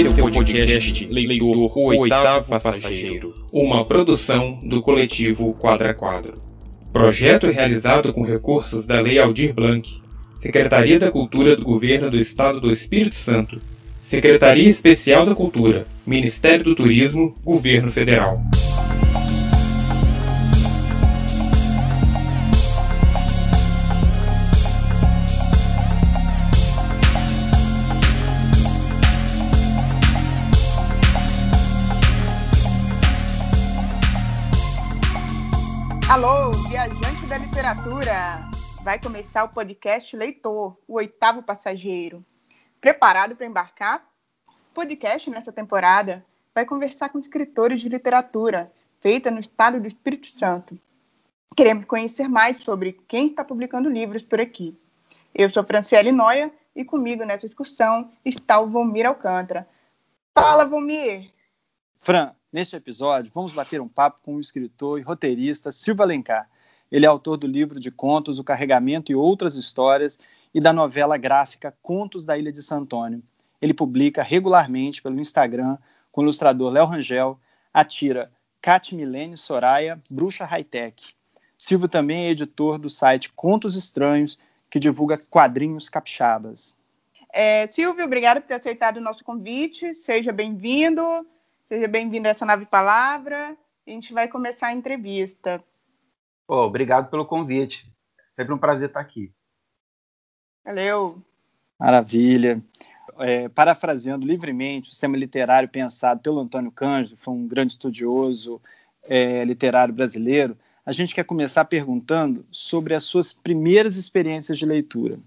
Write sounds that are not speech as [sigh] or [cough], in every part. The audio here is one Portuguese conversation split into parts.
Esse é o podcast Leitor O Oitavo Passageiro, uma produção do coletivo Quadra Quadro. Projeto realizado com recursos da Lei Aldir Blanc, Secretaria da Cultura do Governo do Estado do Espírito Santo, Secretaria Especial da Cultura, Ministério do Turismo, Governo Federal. Da literatura! Vai começar o podcast Leitor, o oitavo passageiro. Preparado para embarcar? O podcast nessa temporada vai conversar com escritores de literatura feita no estado do Espírito Santo. Queremos conhecer mais sobre quem está publicando livros por aqui. Eu sou Franciele Noia e comigo nessa discussão está o Vomir Alcântara. Fala, Vomir! Fran, Neste episódio, vamos bater um papo com o escritor e roteirista Silva Alencar. Ele é autor do livro de contos O Carregamento e Outras Histórias e da novela gráfica Contos da Ilha de Santônio. Ele publica regularmente pelo Instagram com o ilustrador Léo Rangel a tira Cat Milene Soraya, Bruxa Hightech. Silvio também é editor do site Contos Estranhos, que divulga quadrinhos capixabas. É, Silvio, obrigado por ter aceitado o nosso convite. Seja bem-vindo. Seja bem-vindo a essa nave palavra. A gente vai começar a entrevista. Oh, obrigado pelo convite. Sempre um prazer estar aqui. Valeu. Maravilha. É, parafraseando livremente o sistema literário pensado pelo Antônio Cândido, que foi um grande estudioso é, literário brasileiro, a gente quer começar perguntando sobre as suas primeiras experiências de leitura.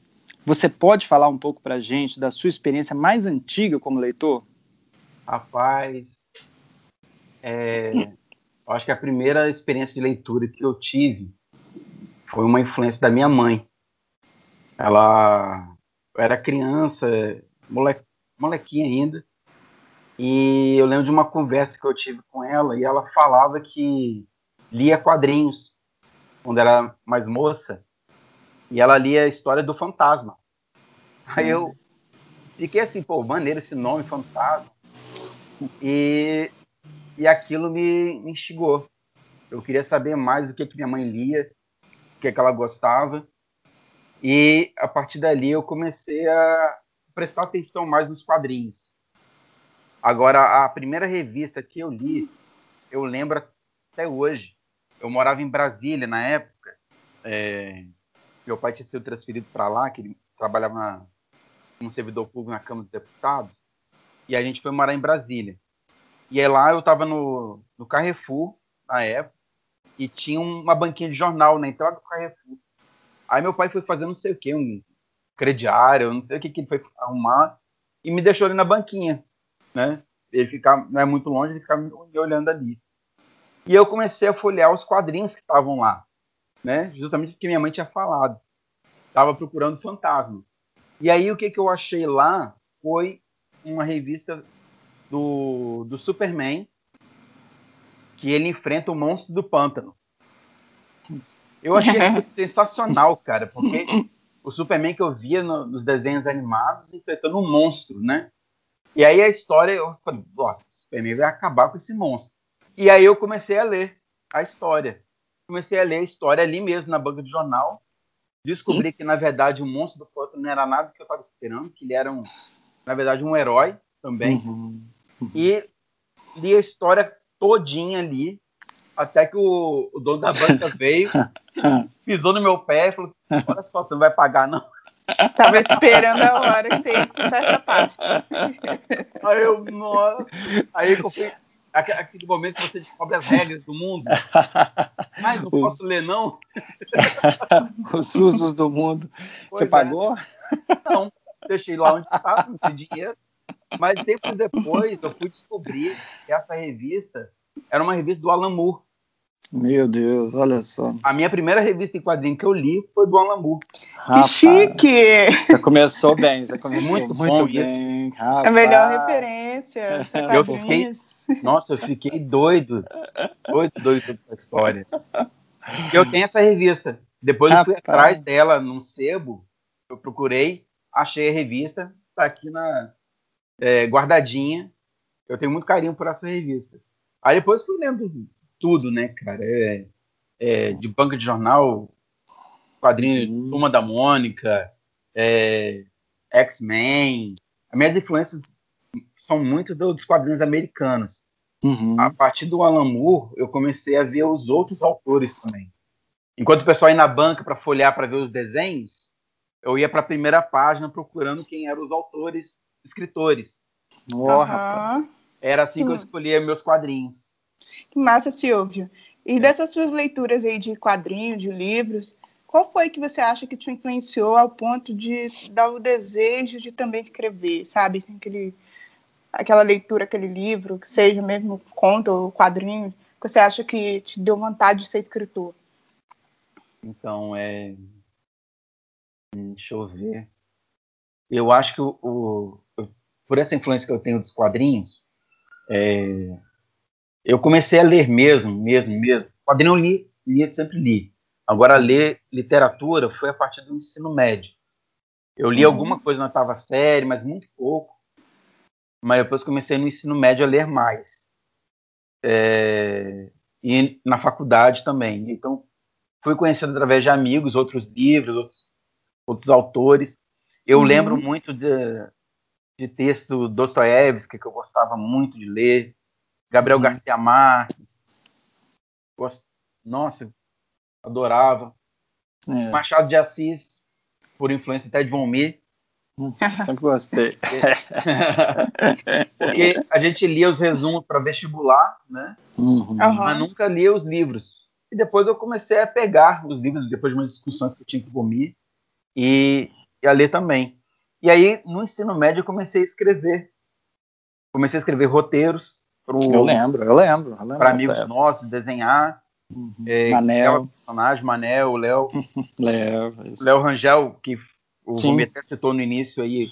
Você pode falar um pouco para a gente da sua experiência mais antiga como leitor? Rapaz, é, acho que a primeira experiência de leitura que eu tive foi uma influência da minha mãe. Ela eu era criança, mole, molequinha ainda, e eu lembro de uma conversa que eu tive com ela e ela falava que lia quadrinhos quando era mais moça e ela lia a história do fantasma. Aí eu fiquei assim, pô, maneiro esse nome, fantasma. E e aquilo me, instigou. Eu queria saber mais o que, que minha mãe lia, o que, que ela gostava. E a partir dali eu comecei a prestar atenção mais nos quadrinhos. Agora, a primeira revista que eu li, eu lembro até hoje. Eu morava em Brasília na época. É, meu pai tinha sido transferido para lá, que ele trabalhava como servidor público na Câmara dos Deputados. E a gente foi morar em Brasília. E aí lá eu tava no, no Carrefour, na época, e tinha uma banquinha de jornal na entrada do Carrefour. Aí meu pai foi fazer não sei o que, um crediário, não sei o que, que ele foi arrumar, e me deixou ali na banquinha, né? Ele ficava, não é muito longe, ele ficava me olhando ali. E eu comecei a folhear os quadrinhos que estavam lá, né? Justamente porque minha mãe tinha falado. Tava procurando fantasma. E aí o que, que eu achei lá foi uma revista do, do Superman, que ele enfrenta o monstro do pântano. Eu achei [laughs] sensacional, cara, porque o Superman que eu via no, nos desenhos animados enfrentando um monstro, né? E aí a história, eu falei, nossa, o Superman vai acabar com esse monstro. E aí eu comecei a ler a história. Comecei a ler a história ali mesmo, na banca de jornal. Descobri que, na verdade, o monstro do pântano não era nada que eu estava esperando, que ele era, um, na verdade, um herói também. Uhum. E li a história todinha ali, até que o, o dono da banca veio, [laughs] pisou no meu pé e falou: Olha só, você não vai pagar, não. Tava esperando a hora que você ia contar essa parte. [laughs] Aí eu, nossa. Aí eu fui. Aquele momento que você descobre as regras do mundo. Mas não [laughs] posso ler, não. Os usos do mundo. Pois você é. pagou? Não, deixei lá onde estava, não tinha dinheiro. Mas tempos depois eu fui descobrir que essa revista era uma revista do Alan Moore. Meu Deus, olha só. A minha primeira revista em quadrinho que eu li foi do Alan Moore. Rapaz, que chique! Já começou bem, já começou muito, muito bem. Rapaz. A melhor referência. [laughs] Eu fiquei, nossa, eu fiquei doido. Doido, doido com essa história. Eu tenho essa revista. Depois eu fui atrás dela num sebo. Eu procurei, achei a revista. Tá aqui na, é, guardadinha. Eu tenho muito carinho por essa revista. Aí depois fui lendo tudo, né, cara? É, é, de banca de jornal, quadrinho uhum. Turma da Mônica, é, X-Men. As minhas influências são muito dos quadrinhos americanos. Uhum. A partir do Alan Moore, eu comecei a ver os outros autores também. Enquanto o pessoal ia na banca para folhear para ver os desenhos, eu ia para a primeira página procurando quem eram os autores, escritores. Oh, uhum. Era assim que eu hum. escolhia meus quadrinhos. Que massa, Silvio. E dessas suas leituras aí de quadrinhos, de livros, qual foi que você acha que te influenciou ao ponto de dar o desejo de também escrever, sabe? Assim, aquele, aquela leitura, aquele livro, que seja mesmo conto ou quadrinho, que você acha que te deu vontade de ser escritor? Então, é. Deixa eu ver. Eu acho que o, o por essa influência que eu tenho dos quadrinhos, é, eu comecei a ler mesmo, mesmo, mesmo. Quadrinho eu li, li, sempre li. Agora, ler literatura foi a partir do ensino médio. Eu li uhum. alguma coisa na oitava série, mas muito pouco. Mas depois comecei no ensino médio a ler mais. É, e na faculdade também. Então, fui conhecendo através de amigos, outros livros, outros, outros autores. Eu uhum. lembro muito de, de texto Dostoiévski, que eu gostava muito de ler. Gabriel uhum. Garcia Marques. Gost... Nossa, adorava. É. Machado de Assis, por influência até de Von Mir. Hum, sempre gostei. [laughs] Porque a gente lia os resumos para vestibular, né? Uhum. Mas nunca lia os livros. E depois eu comecei a pegar os livros, depois de umas discussões que eu tinha com o e, e a ler também. E aí, no ensino médio, eu comecei a escrever. Comecei a escrever roteiros. Pro, eu lembro, eu lembro. lembro para amigos nossos, desenhar. Uhum. É, Manel. personagem, Manel, o Léo. [laughs] Léo, Léo Rangel, que o Rumi até citou no início aí,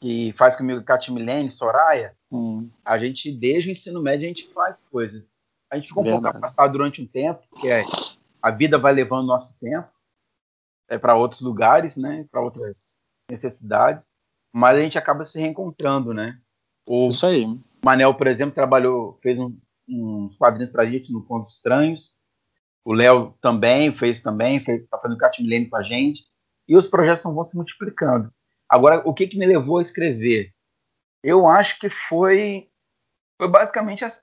que faz comigo Catimilene, Soraya. Hum. A gente, desde o ensino médio, a gente faz coisas. A gente ficou um pouco afastado durante um tempo, porque é, a vida vai levando nosso tempo é, para outros lugares, né? Para outras necessidades. Mas a gente acaba se reencontrando, né? O Isso aí. Manel, por exemplo, trabalhou, fez um, uns quadrinhos para a gente no Contos Estranhos. O Léo também fez também, está fazendo Catimilene com a gente. E os projetos vão se multiplicando. Agora, o que, que me levou a escrever? Eu acho que foi, foi basicamente as,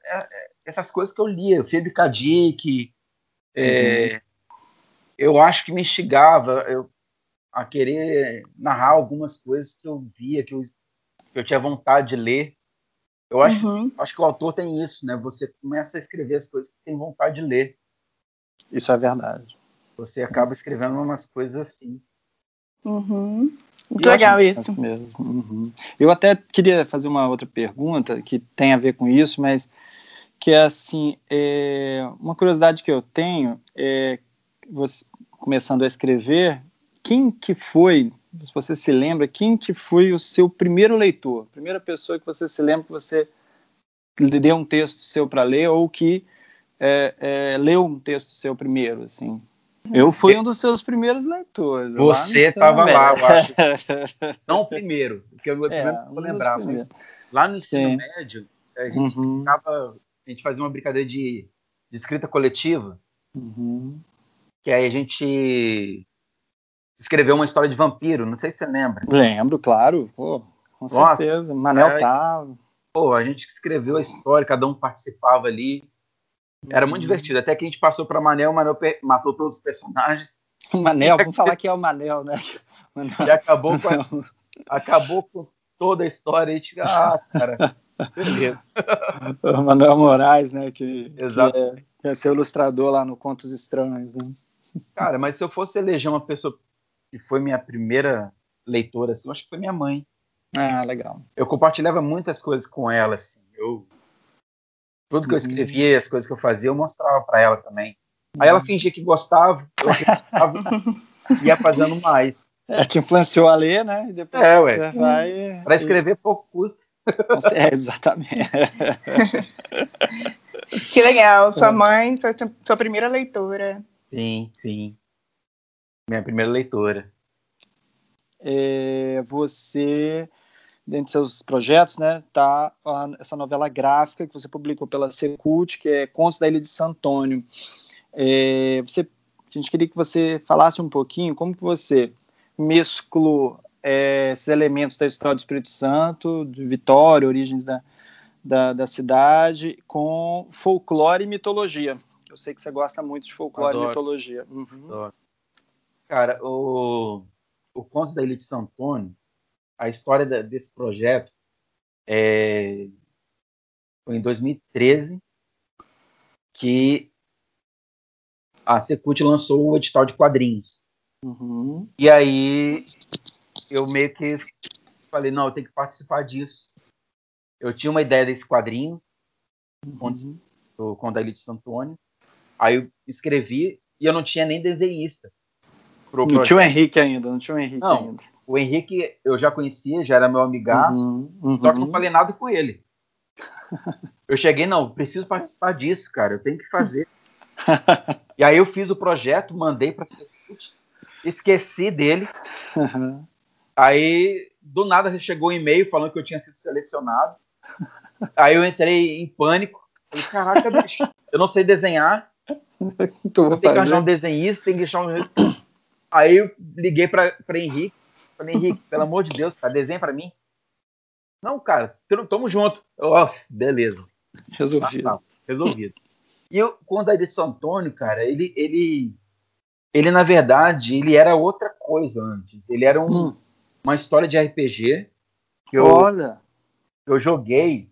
essas coisas que eu lia. Felipe Kadik, é, uhum. eu acho que me instigava eu, a querer narrar algumas coisas que eu via, que eu, que eu tinha vontade de ler. Eu acho, uhum. acho que o autor tem isso, né? Você começa a escrever as coisas que tem vontade de ler. Isso é verdade. Você acaba escrevendo umas coisas assim. Uhum. Muito legal isso. Mesmo. Uhum. Eu até queria fazer uma outra pergunta que tem a ver com isso, mas que é assim, é, uma curiosidade que eu tenho é, você, começando a escrever, quem que foi, se você se lembra, quem que foi o seu primeiro leitor, primeira pessoa que você se lembra que você deu um texto seu para ler ou que é, é, leu um texto seu primeiro, assim? Eu fui um dos seus primeiros leitores. Você estava lá, eu acho. Não o primeiro, porque eu [laughs] é, vou lembrar. Lá no ensino Sim. médio, a gente uhum. ficava a gente fazia uma brincadeira de, de escrita coletiva. Uhum. Que aí a gente escreveu uma história de vampiro, não sei se você lembra. Lembro, claro. Pô, com Nossa, certeza. Manel é, tava. Pô, a gente escreveu a história, cada um participava ali. Era muito uhum. divertido. Até que a gente passou para Manel, o Manel matou todos os personagens. [laughs] O Manel, vamos falar que é o Manel, né? [laughs] Manel. E acabou com, a, acabou com toda a história. A gente, ah, cara. Beleza. [laughs] o Manuel Moraes, né? Que, Exato. Que é, que é seu ilustrador lá no Contos Estranhos. Né? Cara, mas se eu fosse eleger uma pessoa que foi minha primeira leitora, assim, eu acho que foi minha mãe. Ah, legal. Eu compartilhava muitas coisas com ela, assim. Eu, tudo que eu uhum. escrevia, as coisas que eu fazia, eu mostrava para ela também. Aí ela uhum. fingia que gostava, eu gostava, [laughs] ia fazendo mais. É, te influenciou a ler, né? E depois é, ué. Você vai... Para escrever pouco custa. É, exatamente. [laughs] que legal. Sua mãe foi sua primeira leitora. Sim, sim. Minha primeira leitora. É, você dentre de seus projetos, né, tá a, essa novela gráfica que você publicou pela Secult, que é Contos da Ilha de Santo Antônio. É, você, a gente queria que você falasse um pouquinho como que você mesclou é, esses elementos da história do Espírito Santo, de Vitória, origens da, da, da, cidade, com folclore e mitologia. Eu sei que você gosta muito de folclore Adoro. e mitologia. Uhum. Cara, o, o Contos da Ilha de Santo Antônio, a história da, desse projeto é, foi em 2013 que a Secult lançou o edital de quadrinhos. Uhum. E aí eu meio que falei, não, eu tenho que participar disso. Eu tinha uma ideia desse quadrinho, uhum. do Conto de Santo Antônio. Aí eu escrevi e eu não tinha nem desenhista. Não projeto. tinha o Henrique ainda, não tinha o Henrique não, ainda. O Henrique eu já conhecia, já era meu amigaço, uhum, uhum. só que não falei nada com ele. [laughs] Eu cheguei, não, preciso participar disso, cara, eu tenho que fazer. [laughs] e aí eu fiz o projeto, mandei para esqueci dele. [laughs] Aí, do nada, chegou um e-mail falando que eu tinha sido selecionado. Aí eu entrei em pânico. Falei, caraca, bicho, eu não sei desenhar. Tem que arranjar um desenhista, tem que deixar um. Aí eu liguei para Henrique. Falei, Henrique, pelo amor de Deus, cara, desenha para mim. Não, cara, tamo junto. Ó, oh, beleza. Resolvido. Ah, tá, resolvido. E eu, quando a de São Antônio, cara, ele, ele, ele, na verdade, ele era outra coisa antes. Ele era um, hum. uma história de RPG que eu, Olha. eu joguei.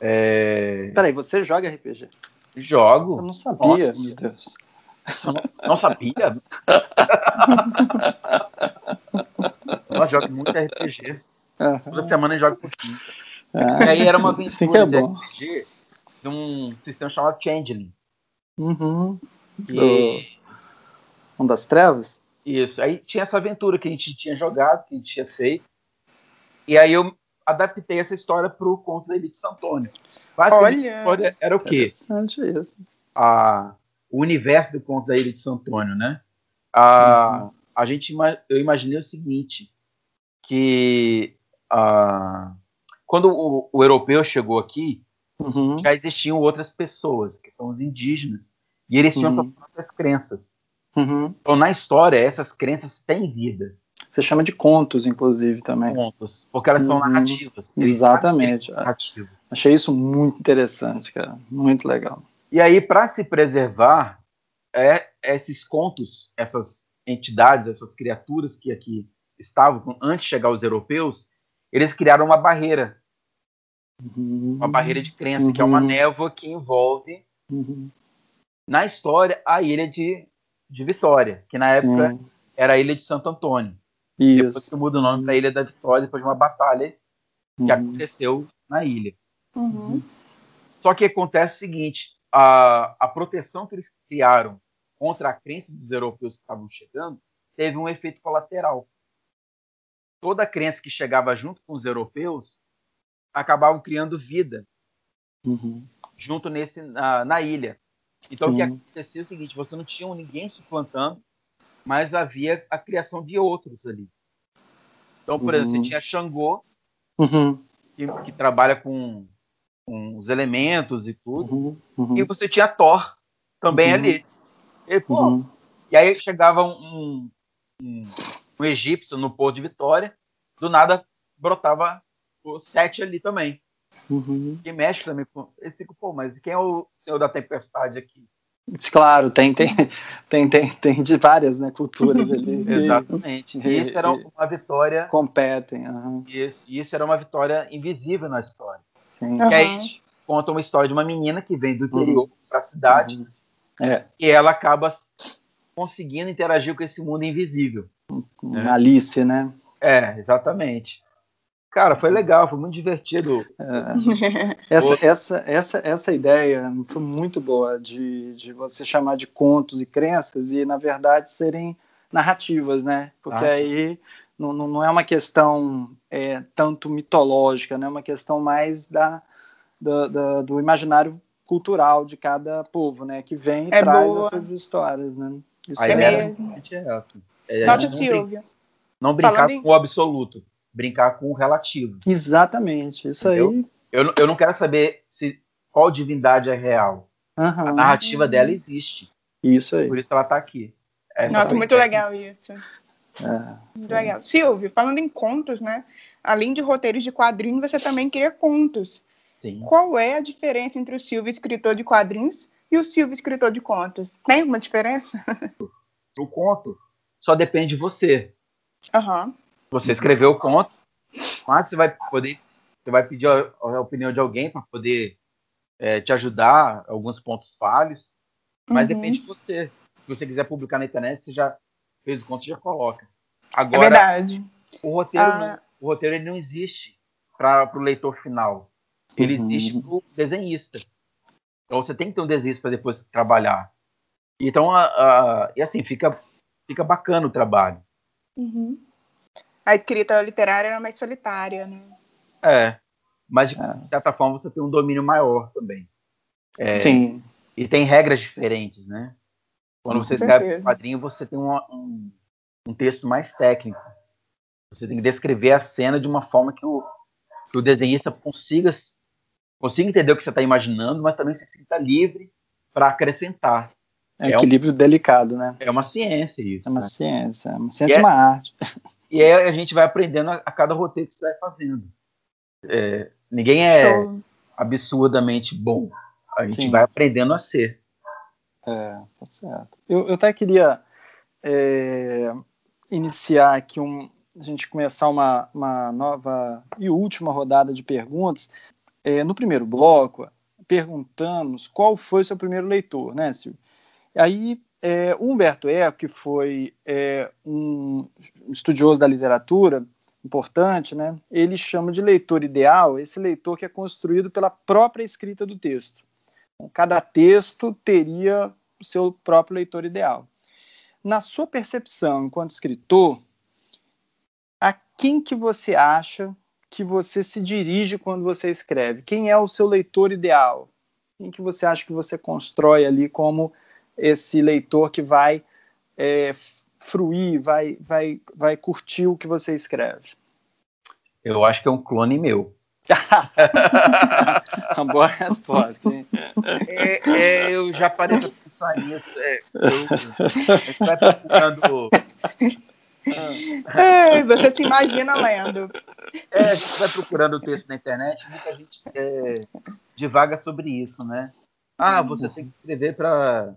É... Peraí, você joga RPG? Jogo. Eu não sabia, Nossa, meu Deus. Não, não, sabia? [laughs] Nós jogamos muito RPG. Uhum. Toda semana eu jogo por pouquinho. Ah, e aí era uma aventura sim, é de RPG de um sistema chamado Changeling. Uhum. E... Um das trevas? Isso. Aí tinha essa aventura que a gente tinha jogado, que a gente tinha feito. E aí eu adaptei essa história para o Conto da Elite Santônio. Olha! Era o quê? Interessante isso. A, o universo do Conto da Ilha de Santo Antônio, né? A, uhum. a gente, eu imaginei o seguinte, que a, quando o, o europeu chegou aqui, uhum. já existiam outras pessoas, que são os indígenas, e eles tinham uhum. suas próprias crenças. Uhum. Então, na história, essas crenças têm vida. Você chama de contos, inclusive, também. Contos, porque elas são uhum. narrativas. Exatamente. Achei isso muito interessante, cara. Muito legal. E aí, para se preservar, é, esses contos, essas entidades, essas criaturas que aqui estavam antes de chegar os europeus, eles criaram uma barreira Uhum. Uma barreira de crença, uhum. que é uma uhum. névoa que envolve, uhum. na história, a ilha de, de Vitória, que na época era a ilha de Santo Antônio. Isso. Depois que muda o nome para a Ilha da Vitória, depois de uma batalha que uhum. aconteceu na ilha. Uhum. Só que acontece o seguinte: a, a proteção que eles criaram contra a crença dos europeus que estavam chegando teve um efeito colateral. Toda a crença que chegava junto com os europeus acabavam criando vida uhum. junto nesse na, na ilha. Então Sim. o que acontecia é o seguinte: você não tinha ninguém suplantando, mas havia a criação de outros ali. Então, por uhum. exemplo, você uhum. tinha Xangô, uhum. que, que, trabalha com, com, os elementos e tudo, uhum. Uhum. e você tinha Thor também ali. E, pô, e aí chegava um, um, um egípcio no Porto de Vitória, do nada brotava o Sete ali também. Uhum. Que mexe também com. Esse fica, pô, mas quem é o Senhor da Tempestade aqui? Claro, tem, tem, tem, tem, tem de várias né, culturas ali. [laughs] Exatamente. E, isso era uma vitória. Competem. Uhum. Isso, isso era uma vitória invisível na história. Sim. Que aí a gente conta uma história de uma menina que vem do interior uhum. para a cidade uhum. é. e ela acaba conseguindo interagir com esse mundo invisível. Né? Alice, né? É, exatamente. Cara, foi legal, foi muito divertido. É. Essa, essa, essa, essa ideia foi muito boa de, de você chamar de contos e crenças e, na verdade, serem narrativas, né? Porque ah, aí não, não é uma questão é, tanto mitológica, né? É uma questão mais da, da, da, do imaginário cultural de cada povo, né? Que vem e é traz boa. essas histórias, né? Isso é, mesmo. É, é, Nossa, Silvia. Não brincar com o absoluto. brincar com o relativo. Exatamente, isso Entendeu? aí. Eu, eu não quero saber se qual divindade é real. Uhum. A narrativa dela existe. Isso aí. Por isso ela está aqui. Essa Nossa, muito legal isso. É. Muito legal. Silvio, falando em contos, né? Além de roteiros de quadrinhos, você também cria contos. Sim. Qual é a diferença entre o Silvio escritor de quadrinhos e o Silvio escritor de contos? Tem alguma diferença? [laughs] O conto só depende de você. Uhum. Você escreveu o conto, mas você vai poder, você vai pedir a, a opinião de alguém para poder é, te ajudar alguns pontos falhos, mas uhum. depende de você. Se você quiser publicar na internet, você já fez o conto, já coloca. Agora, é verdade. O roteiro, ah. não, o roteiro ele não existe para o leitor final. Ele uhum. existe para o desenhista. Então você tem que ter um desenhista para depois trabalhar. Então, a, a, e assim, fica, fica bacana o trabalho. Uhum. A escrita literária é mais solitária, né? É. Mas, de é. certa forma, você tem um domínio maior também. É, Sim. E tem regras diferentes, né? Quando você escreve um quadrinho, você tem um, um, um, texto mais técnico. Você tem que descrever a cena de uma forma que o, que o desenhista consiga, consiga entender o que você está imaginando, mas também se sinta livre para acrescentar. É um é equilíbrio um, delicado, né? É uma ciência isso. É uma né? ciência, é uma ciência e é, uma arte. E aí a gente vai aprendendo a, a cada roteiro que você vai fazendo. É, ninguém é Show. absurdamente bom. A gente Sim. vai aprendendo a ser. É, tá certo. Eu, eu até queria é, iniciar aqui um. A gente começar uma, uma nova e última rodada de perguntas. É, no primeiro bloco, perguntamos qual foi o seu primeiro leitor, né, Silvio? Aí, é, Humberto Eco, que foi é, um estudioso da literatura importante, né, ele chama de leitor ideal esse leitor que é construído pela própria escrita do texto. Cada texto teria o seu próprio leitor ideal. Na sua percepção enquanto escritor, a quem que você acha que você se dirige quando você escreve? Quem é o seu leitor ideal? Quem que você acha que você constrói ali como esse leitor que vai é, fruir, vai, vai, vai curtir o que você escreve? Eu acho que é um clone meu. [laughs] Uma boa resposta, hein? É, é, eu já parei para pensar nisso. É, eu, a gente vai procurando. É, [laughs] você se imagina lendo. É, a gente vai procurando o texto na internet, muita gente é, divaga sobre isso, né? Ah, você tem que escrever para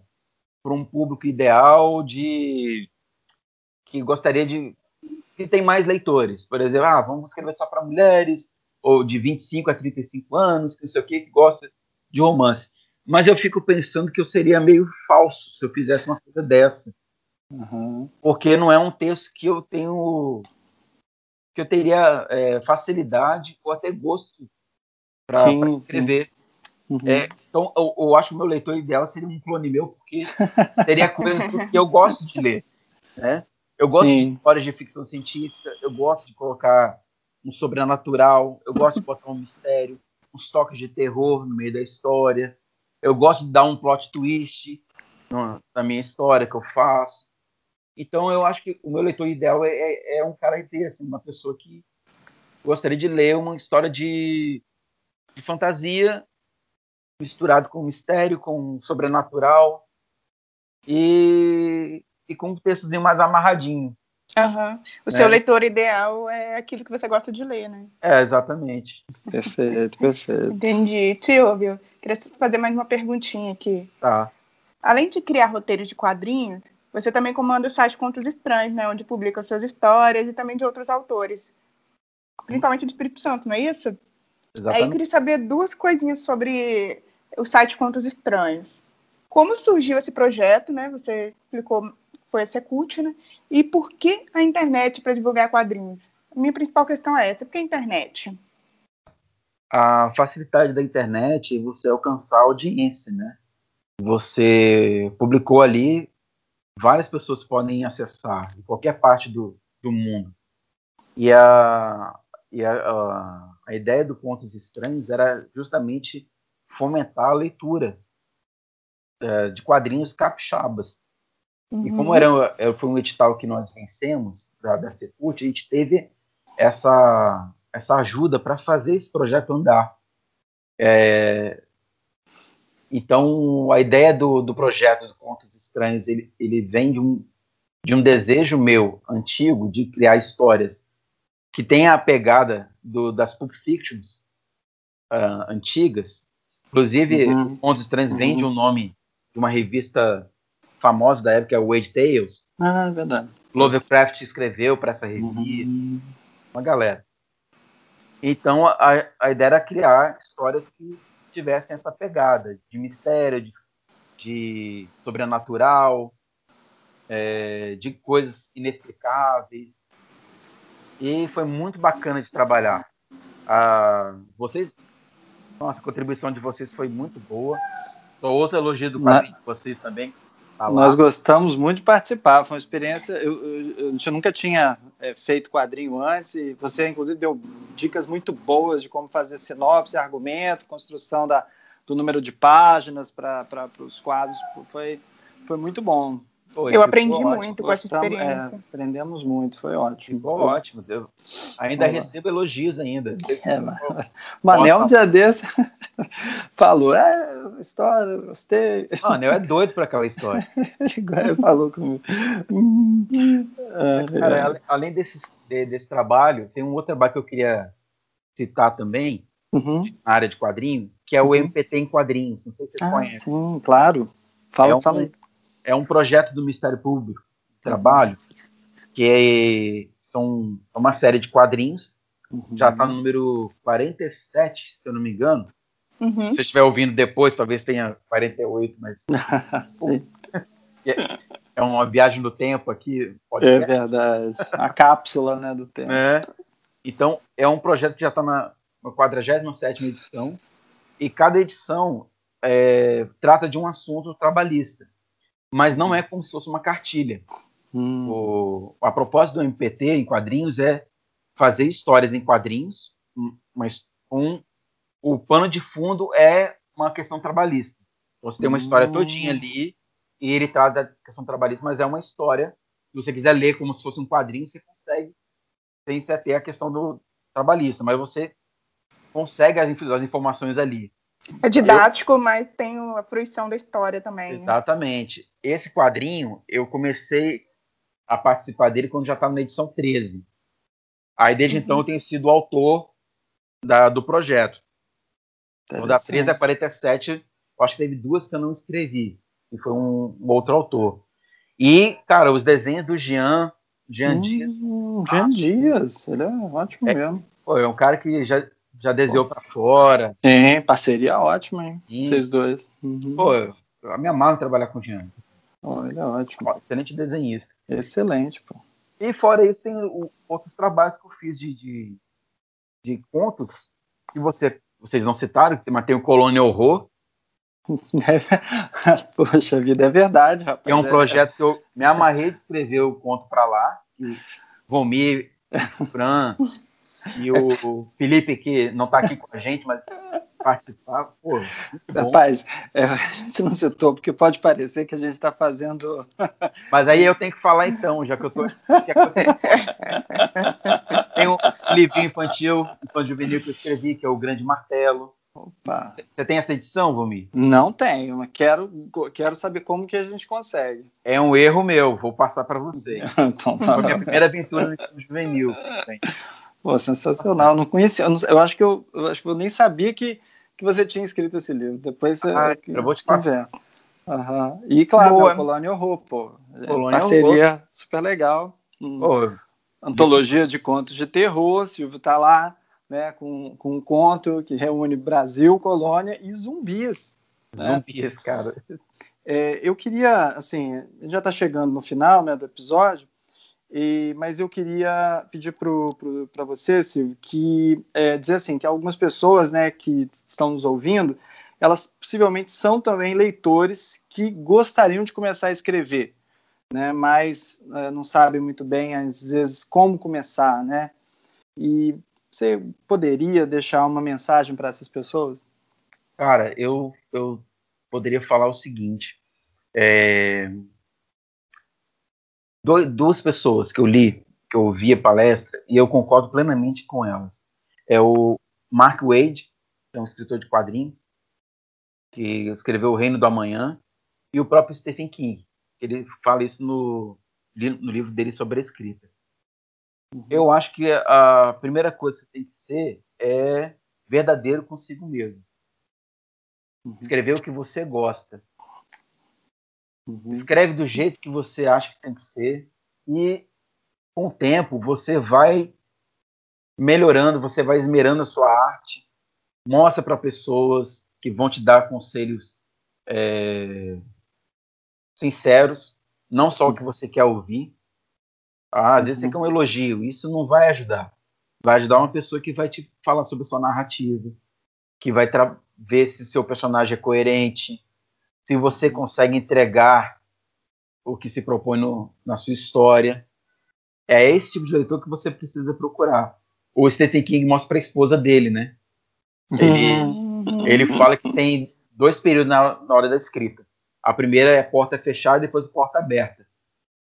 um público ideal de que gostaria de que tem mais leitores. Por exemplo, ah, vamos escrever só para mulheres ou de 25 a 35 anos, que não sei o que, que gosta de romance. Mas eu fico pensando que eu seria meio falso se eu fizesse uma coisa dessa. Uhum. Porque não é um texto que eu tenho. que eu teria é, facilidade ou até gosto para escrever. Uhum. É, então, eu, eu, acho que o meu leitor ideal seria um clone meu, porque teria coisas que eu gosto de ler. Né? Eu gosto sim. de histórias de ficção científica, eu gosto de colocar um sobrenatural, eu gosto de botar um mistério, uns toques de terror no meio da história, eu gosto de dar um plot twist na minha história que eu faço. Então eu acho que o meu leitor ideal é, é, é um cara inteiro, assim, uma pessoa que gostaria de ler uma história de, de fantasia misturado com mistério, com sobrenatural e, e com um textozinho mais amarradinho. Uhum. O seu é. leitor ideal é aquilo que você gosta de ler, né? É, exatamente. Perfeito, perfeito. Entendi. Silvio, queria fazer mais uma perguntinha aqui. Tá. Além de criar roteiros de quadrinhos, você também comanda o site Contos Estranhos, né? Onde publica suas histórias e também de outros autores. Principalmente do Espírito Santo, não é isso? Exatamente. Aí eu queria saber duas coisinhas sobre o site Contos Estranhos. Como surgiu esse projeto, né? Você explicou foi a Secult, né? E por que a internet para divulgar quadrinhos? Minha principal questão é essa, por que a internet? A facilidade da internet é você alcançar a audiência, né? Você publicou ali, várias pessoas podem acessar, em qualquer parte do, do mundo. E a, e a, a, a ideia do Pontos Estranhos era justamente fomentar a leitura é, de quadrinhos capixabas. Uhum. E como era, foi um edital que nós vencemos da, da Secult, a gente teve essa, essa ajuda para fazer esse projeto andar. É, então, a ideia do, do projeto do Contos Estranhos, ele, ele vem de um, de um desejo meu, antigo, de criar histórias que tenha a pegada do, das Pulp Fictions uh, antigas. Inclusive, uhum. Contos Estranhos uhum. vem de um nome de uma revista famosa da época, é o Wade Tales. Ah, é verdade. Lovecraft escreveu para essa revista. Uhum. Uma galera. Então, a, a ideia era criar histórias que tivessem essa pegada de mistério, de, de sobrenatural, é, de coisas inexplicáveis. E foi muito bacana de trabalhar. Ah, vocês, nossa, a contribuição de vocês foi muito boa. Só ouço elogio do de vocês também. Tá Nós gostamos muito de participar, foi uma experiência. Eu, eu, eu nunca tinha é, feito quadrinho antes, e você, inclusive, deu dicas muito boas de como fazer sinopse, argumento, construção da, do número de páginas para os quadros. Foi, foi muito bom. Eu aprendi muito com essa experiência. É, aprendemos muito, foi ótimo. Ficou ótimo. Eu ainda recebo elogios ainda. É, [laughs] Manel, um dia desse, [laughs] falou, é, história, gostei. O Manel é doido para aquela história. [laughs] Ele falou comigo. Cara, além desse, desse trabalho, tem um outro trabalho que eu queria citar também, uhum. na área de quadrinho, que é o MPT uhum. em quadrinhos. Não sei se vocês ah, conhecem. Sim, claro. Fala, é um, fala aí. É um projeto do Ministério Público de Trabalho, que é, são uma série de quadrinhos. Uhum. Já está no número 47, se eu não me engano. Uhum. Se você estiver ouvindo depois, talvez tenha 48, mas. [laughs] é, é uma viagem do tempo aqui. é verdade. A cápsula né, do tempo. É. Então, é um projeto que já está na, na 47 edição, e cada edição é, trata de um assunto trabalhista, mas não é como se fosse uma cartilha. Hum. O, a propósito do MPT em quadrinhos é fazer histórias em quadrinhos, mas um, o pano de fundo é uma questão trabalhista. Você tem uma história todinha hum. ali e ele trata da questão trabalhista, mas é uma história. Se você quiser ler como se fosse um quadrinho, você consegue sem se ater a questão do trabalhista, mas você consegue as, as informações ali. É didático, eu... mas tem a fruição da história também. Exatamente. Esse quadrinho, eu comecei a participar dele quando já estava na edição 13. Aí, desde uhum. então, eu tenho sido o autor da, do projeto. Então, da 13 a 47, eu acho que teve duas que eu não escrevi, e foi um, um outro autor. E, cara, os desenhos do Jean, Jean hum, Dias. Jean Dias, ele é ótimo é, mesmo. Pô, é um cara que já já desenhou para fora. Sim, parceria ótima, hein? Sim. Vocês dois. Uhum. Pô, a minha mãe trabalhar com o Jean. Oh, ele é ótimo. excelente desenhista. Excelente, pô. E fora isso, tem o, outros trabalhos que eu fiz de, de, de contos que você, vocês não citaram, mas tem o Colônia Horror. [laughs] Poxa vida, é verdade, rapaz. É um projeto que eu me amarrei de escrever o conto para lá. Que Vomir, Fran, [laughs] e o Felipe, que não está aqui com a gente, mas participar, pô. Rapaz, é, a gente não citou, porque pode parecer que a gente está fazendo. [laughs] Mas aí eu tenho que falar então, já que eu tô. [laughs] Tem um livrinho infantil, infantil juvenil que eu escrevi, que é o Grande Martelo. Opa. Você tem essa edição, Vomir? Não tenho, mas quero, quero saber como que a gente consegue. É um erro meu, vou passar para você. [laughs] então, tá Foi a minha primeira aventura no juvenil. Pô, sensacional. Não conhecia. Eu, não, eu, acho que eu, eu, acho que eu nem sabia que, que você tinha escrito esse livro. Depois ah, eu vou te passar. Uhum. E claro, Boa. Colônia Horror, pô. Colônia Parceria Horror. super legal. Pô. Antologia de contos de terror. Silvio tá lá, né, com, com um conto que reúne Brasil, Colônia e zumbis. Né? Zumbis, cara. É, eu queria, assim, já está chegando no final né, do episódio, e, mas eu queria pedir para você, Silvio, que é, dizer assim que algumas pessoas, né, que estão nos ouvindo, elas possivelmente são também leitores que gostariam de começar a escrever, né, mas é, não sabem muito bem às vezes como começar, né? E você poderia deixar uma mensagem para essas pessoas? Cara, eu eu poderia falar o seguinte. É, duas pessoas que eu li que eu vi a palestra e eu concordo plenamente com elas. É o Mark Wade, que é um escritor de quadrinho, que escreveu O Reino do Amanhã, e o próprio Stephen King. Ele fala isso no, no livro dele sobre a escrita. Uhum. Eu acho que a primeira coisa que você tem que ser é verdadeiro consigo mesmo. Uhum. Escrever o que você gosta. Uhum. Escreve do jeito que você acha que tem que ser e com o tempo você vai melhorando, você vai esmerando a sua arte, mostra para pessoas que vão te dar conselhos é, sinceros, não só o que você quer ouvir. Ah, às vezes você quer um elogio, isso não vai ajudar. Vai ajudar uma pessoa que vai te falar sobre a sua narrativa, que vai ver se o seu personagem é coerente, se você consegue entregar o que se propõe no, na sua história. É esse tipo de leitor que você precisa procurar. O Stephen King mostra para a esposa dele, né? Ele, uhum. ele fala que tem dois períodos na, na hora da escrita. A primeira é a porta fechada e depois a porta aberta.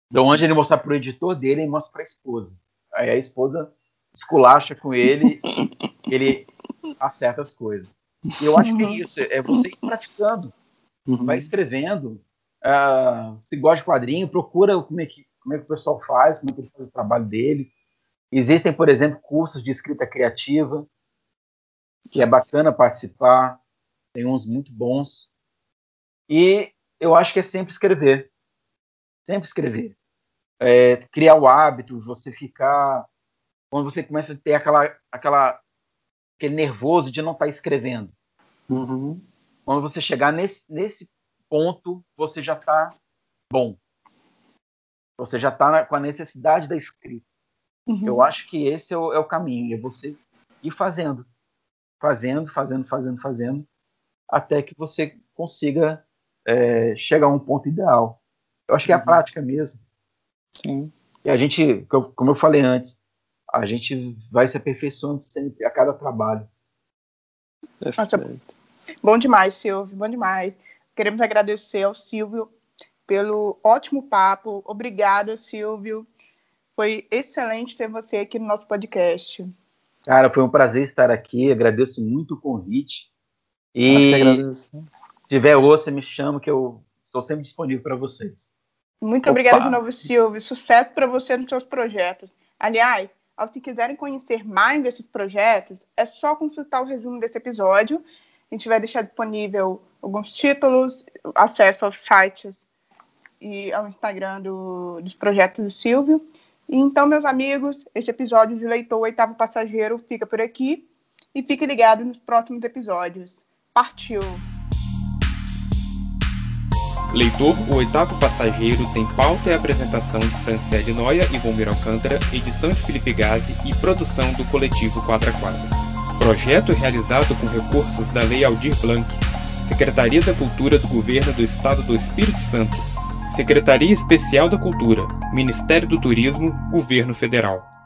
Então, antes de ele mostrar para o editor dele, ele mostra para a esposa. Aí a esposa esculacha com ele, ele acerta as coisas. E eu acho que é isso, é você ir praticando, uhum. vai escrevendo. Uh, se gosta de quadrinho, procura como é, que, como é que o pessoal faz, como é que ele faz o trabalho dele. Existem, por exemplo, cursos de escrita criativa, que é bacana participar, tem uns muito bons. E eu acho que é sempre escrever. Sempre escrever. É, criar o hábito, você ficar. Quando você começa a ter aquela, aquela, aquele nervoso de não estar tá escrevendo. Uhum. Quando você chegar nesse, nesse ponto, você já está bom. Você já está com a necessidade da escrita. Uhum. Eu acho que esse é o, é o caminho, é você ir fazendo. Fazendo, fazendo, fazendo, fazendo, até que você consiga é, chegar a um ponto ideal. Eu acho que é a uhum. prática mesmo. Sim. E a gente, como eu falei antes, a gente vai se aperfeiçoando sempre a cada trabalho. Nossa, bom demais, Silvio, bom demais. Queremos agradecer ao Silvio pelo ótimo papo. Obrigada, Silvio. Foi excelente ter você aqui no nosso podcast. Cara, foi um prazer estar aqui. Agradeço muito o convite. E se tiver ouça, me chama que eu estou sempre disponível para vocês. Muito obrigada de novo, Silvio. Sucesso para você nos seus projetos. Aliás, se quiserem conhecer mais desses projetos, é só consultar o resumo desse episódio. A gente vai deixar disponível alguns títulos, acesso aos sites e ao Instagram do, dos projetos do Silvio. E então, meus amigos, esse episódio de Leitor Oitavo Passageiro fica por aqui. E fique ligado nos próximos episódios. Partiu! Leitor, o oitavo passageiro tem pauta e apresentação de Franciele Noia e Vomir Alcântara, edição de Felipe Gazi e produção do coletivo Quadra Quadra. Projeto realizado com recursos da Lei Aldir Blanc, Secretaria da Cultura do Governo do Estado do Espírito Santo, Secretaria Especial da Cultura, Ministério do Turismo, Governo Federal.